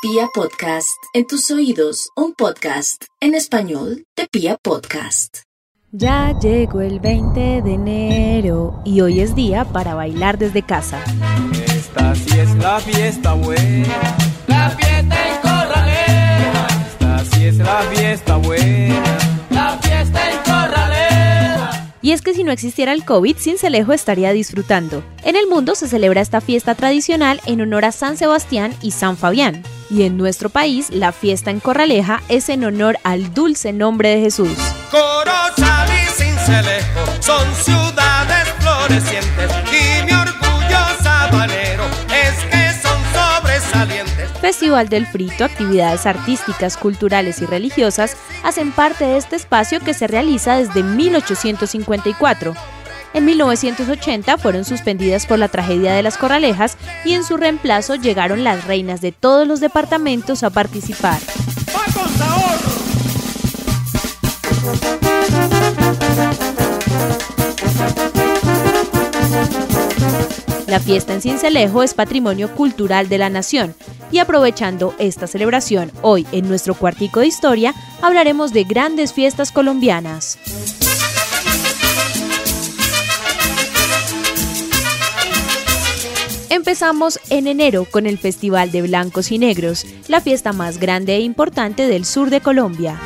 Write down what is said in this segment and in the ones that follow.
Pia Podcast, en tus oídos, un podcast en español de Pia Podcast. Ya llegó el 20 de enero y hoy es día para bailar desde casa. Esta sí es la fiesta buena, la fiesta en Corralera. Esta sí es la fiesta buena, Y es que si no existiera el COVID, Cincelejo estaría disfrutando. En el mundo se celebra esta fiesta tradicional en honor a San Sebastián y San Fabián. Y en nuestro país, la fiesta en Corraleja es en honor al dulce nombre de Jesús. Festival del Frito, actividades artísticas, culturales y religiosas hacen parte de este espacio que se realiza desde 1854. En 1980 fueron suspendidas por la tragedia de las Corralejas y en su reemplazo llegaron las reinas de todos los departamentos a participar. La fiesta en Cincelejo es patrimonio cultural de la nación y aprovechando esta celebración hoy en nuestro cuartico de historia hablaremos de grandes fiestas colombianas. Empezamos en enero con el Festival de Blancos y Negros, la fiesta más grande e importante del sur de Colombia.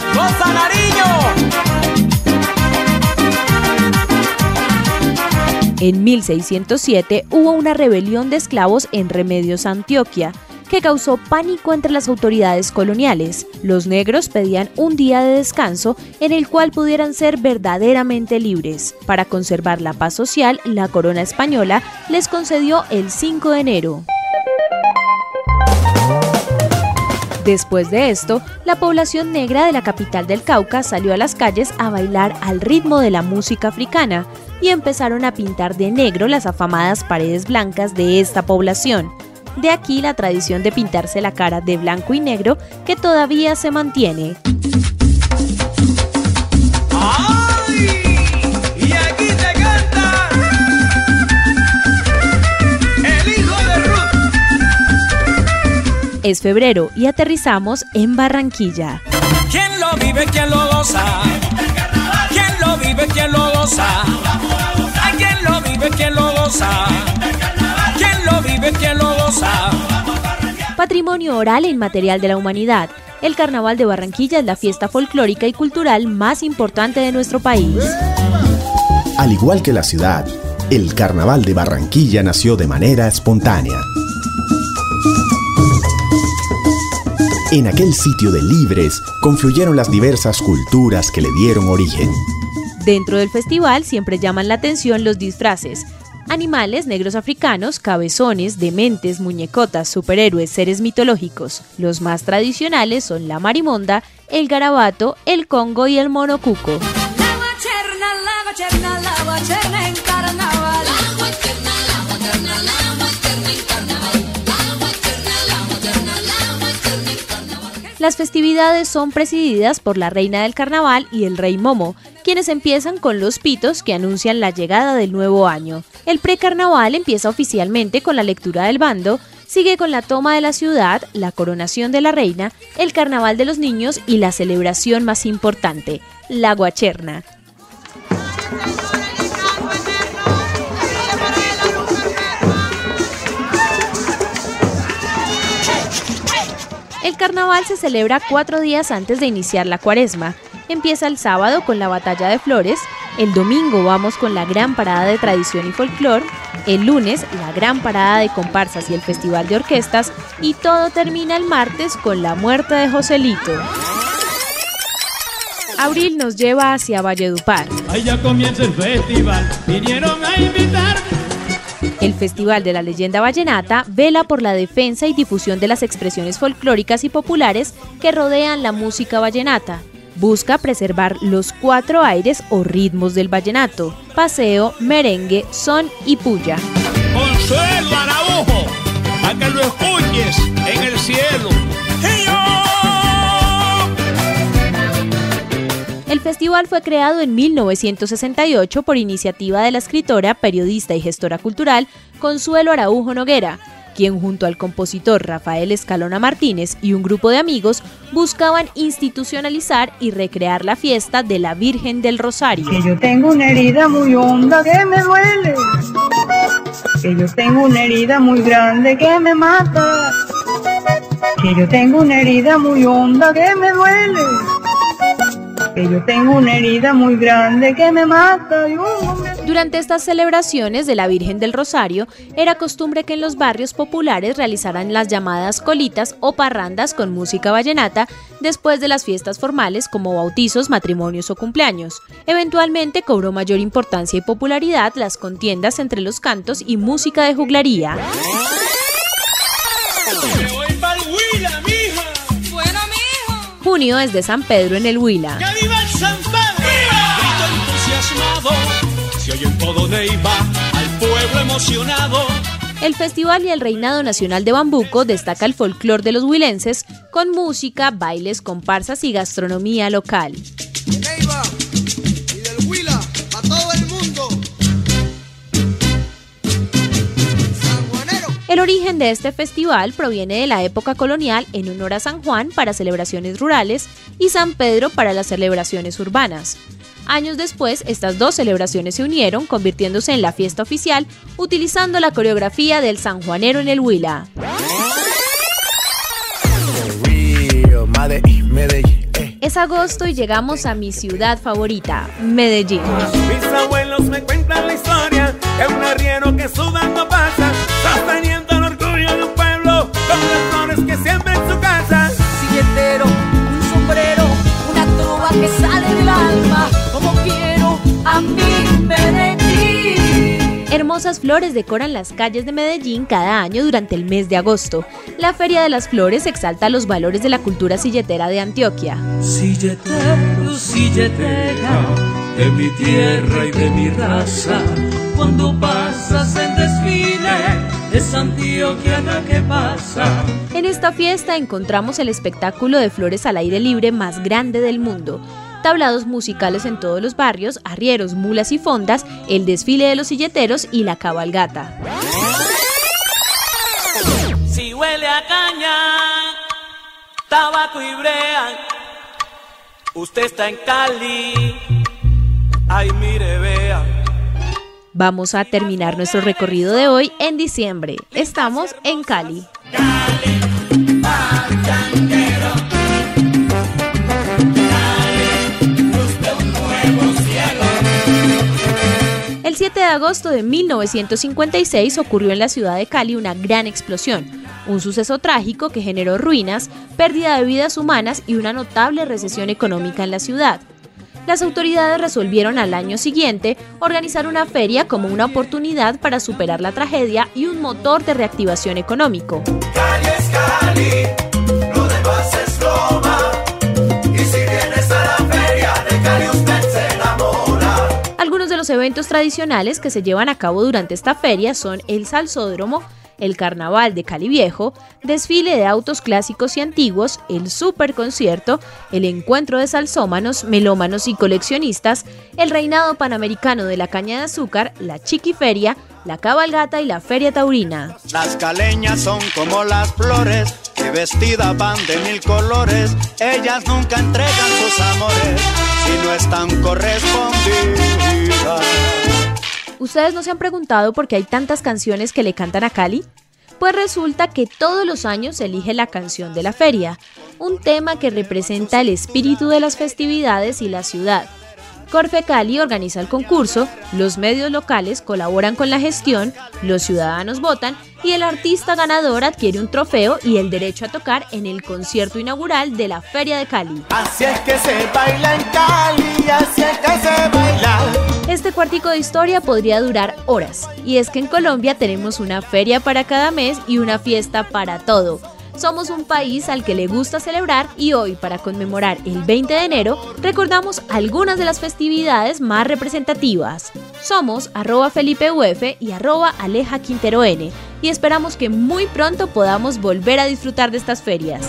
En 1607 hubo una rebelión de esclavos en Remedios, Antioquia, que causó pánico entre las autoridades coloniales. Los negros pedían un día de descanso en el cual pudieran ser verdaderamente libres. Para conservar la paz social, la corona española les concedió el 5 de enero. Después de esto, la población negra de la capital del Cauca salió a las calles a bailar al ritmo de la música africana y empezaron a pintar de negro las afamadas paredes blancas de esta población. De aquí la tradición de pintarse la cara de blanco y negro que todavía se mantiene. Es febrero y aterrizamos en Barranquilla. ¿Quién lo vive, quién lo goza? ¿Quién lo vive, quién lo goza? ¿A quién lo vive, quién lo goza? ¿Quién lo vive, quién lo goza? Patrimonio oral e inmaterial de la humanidad. El Carnaval de Barranquilla es la fiesta folclórica y cultural más importante de nuestro país. Al igual que la ciudad, el Carnaval de Barranquilla nació de manera espontánea. En aquel sitio de libres confluyeron las diversas culturas que le dieron origen. Dentro del festival siempre llaman la atención los disfraces. Animales negros africanos, cabezones, dementes, muñecotas, superhéroes, seres mitológicos. Los más tradicionales son la marimonda, el garabato, el congo y el monocuco. Las festividades son presididas por la reina del carnaval y el rey Momo, quienes empiezan con los pitos que anuncian la llegada del nuevo año. El precarnaval empieza oficialmente con la lectura del bando, sigue con la toma de la ciudad, la coronación de la reina, el carnaval de los niños y la celebración más importante, la guacherna. El carnaval se celebra cuatro días antes de iniciar la cuaresma. Empieza el sábado con la batalla de flores, el domingo vamos con la gran parada de tradición y folclor, el lunes la gran parada de comparsas y el festival de orquestas y todo termina el martes con la muerte de Joselito. Abril nos lleva hacia Valledupar. Ahí ya comienza el festival, vinieron a invitarme. El Festival de la Leyenda Vallenata vela por la defensa y difusión de las expresiones folclóricas y populares que rodean la música vallenata. Busca preservar los cuatro aires o ritmos del vallenato, paseo, merengue, son y puya. Consuelo Araujo, a que lo escuches en el cielo. El festival fue creado en 1968 por iniciativa de la escritora, periodista y gestora cultural Consuelo Araujo Noguera. Quien junto al compositor Rafael Escalona Martínez y un grupo de amigos buscaban institucionalizar y recrear la fiesta de la Virgen del Rosario. Que yo tengo una herida muy honda que me duele. Que yo tengo una herida muy grande que me mata. Que yo tengo una herida muy honda que me duele. Que yo tengo una herida muy grande que me mata. y un Durante estas celebraciones de la Virgen del Rosario, era costumbre que en los barrios populares realizaran las llamadas colitas o parrandas con música vallenata después de las fiestas formales como bautizos, matrimonios o cumpleaños. Eventualmente cobró mayor importancia y popularidad las contiendas entre los cantos y música de juglaría. Me voy pa'l Huila, mija. Bueno, mijo. Junio es de San Pedro en el Huila. ¡Que viva el San Pedro! Oye en todo Neiva, al pueblo emocionado. El festival y el reinado nacional de Bambuco destaca el folclor de los huilenses con música, bailes, comparsas y gastronomía local. de Neiva y del Huila a todo el mundo. Sanjuanero. El origen de este festival proviene de la época colonial en honor a San Juan para celebraciones rurales y San Pedro para las celebraciones urbanas. Años después, estas dos celebraciones se unieron, convirtiéndose en la fiesta oficial, utilizando la coreografía del sanjuanero en el Huila. Es agosto y llegamos a mi ciudad favorita, Medellín. Mis abuelos me cuentan la historia de un arriero que sudando pasa, sosteniendo el orgullo de un pueblo con las flores que siembra Hermosas flores decoran las calles de Medellín cada año durante el mes de agosto. La Feria de las Flores exalta los valores de la cultura silletera de Antioquia. Silletero, silletera, de mi tierra y de mi raza, cuando pasas en desfile, es antioquiana que pasa. En esta fiesta encontramos el espectáculo de flores al aire libre más grande del mundo. Tablados musicales en todos los barrios, arrieros, mulas y fondas, el desfile de los silleteros y la cabalgata. Si huele a caña, tabaco y brea, usted está en Cali. Ay, mire, vea. Vamos a terminar nuestro recorrido de hoy en diciembre. Estamos en Cali. El 7 de agosto de 1956 ocurrió en la ciudad de Cali una gran explosión, un suceso trágico que generó ruinas, pérdida de vidas humanas y una notable recesión económica en la ciudad. Las autoridades resolvieron al año siguiente organizar una feria como una oportunidad para superar la tragedia y un motor de reactivación económico. Eventos tradicionales que se llevan a cabo durante esta feria son el Salsódromo, el Carnaval de Cali Viejo, desfile de autos clásicos y antiguos, el Superconcierto, el Encuentro de Salsómanos, Melómanos y Coleccionistas, el Reinado Panamericano de la Caña de Azúcar, la Chiquiferia, la Cabalgata y la Feria Taurina. Las caleñas son como las flores que vestidas van de mil colores. Ellas nunca entregan sus amores si no están correspondidas. ¿Ustedes no se han preguntado por qué hay tantas canciones que le cantan a Cali? Pues resulta que todos los años se elige la canción de la feria, un tema que representa el espíritu de las festividades y la ciudad. Corfe Cali organiza el concurso, los medios locales colaboran con la gestión, los ciudadanos votan y el artista ganador adquiere un trofeo y el derecho a tocar en el concierto inaugural de la Feria de Cali. Así es que se baila en Cali, así es que se baila. Este cuartico de historia podría durar horas, y es que en Colombia tenemos una feria para cada mes y una fiesta para todo. Somos un país al que le gusta celebrar y hoy, para conmemorar el 20 de enero, recordamos algunas de las festividades más representativas. Somos arroba Felipe Uf y arroba Aleja Quintero N y esperamos que muy pronto podamos volver a disfrutar de estas ferias.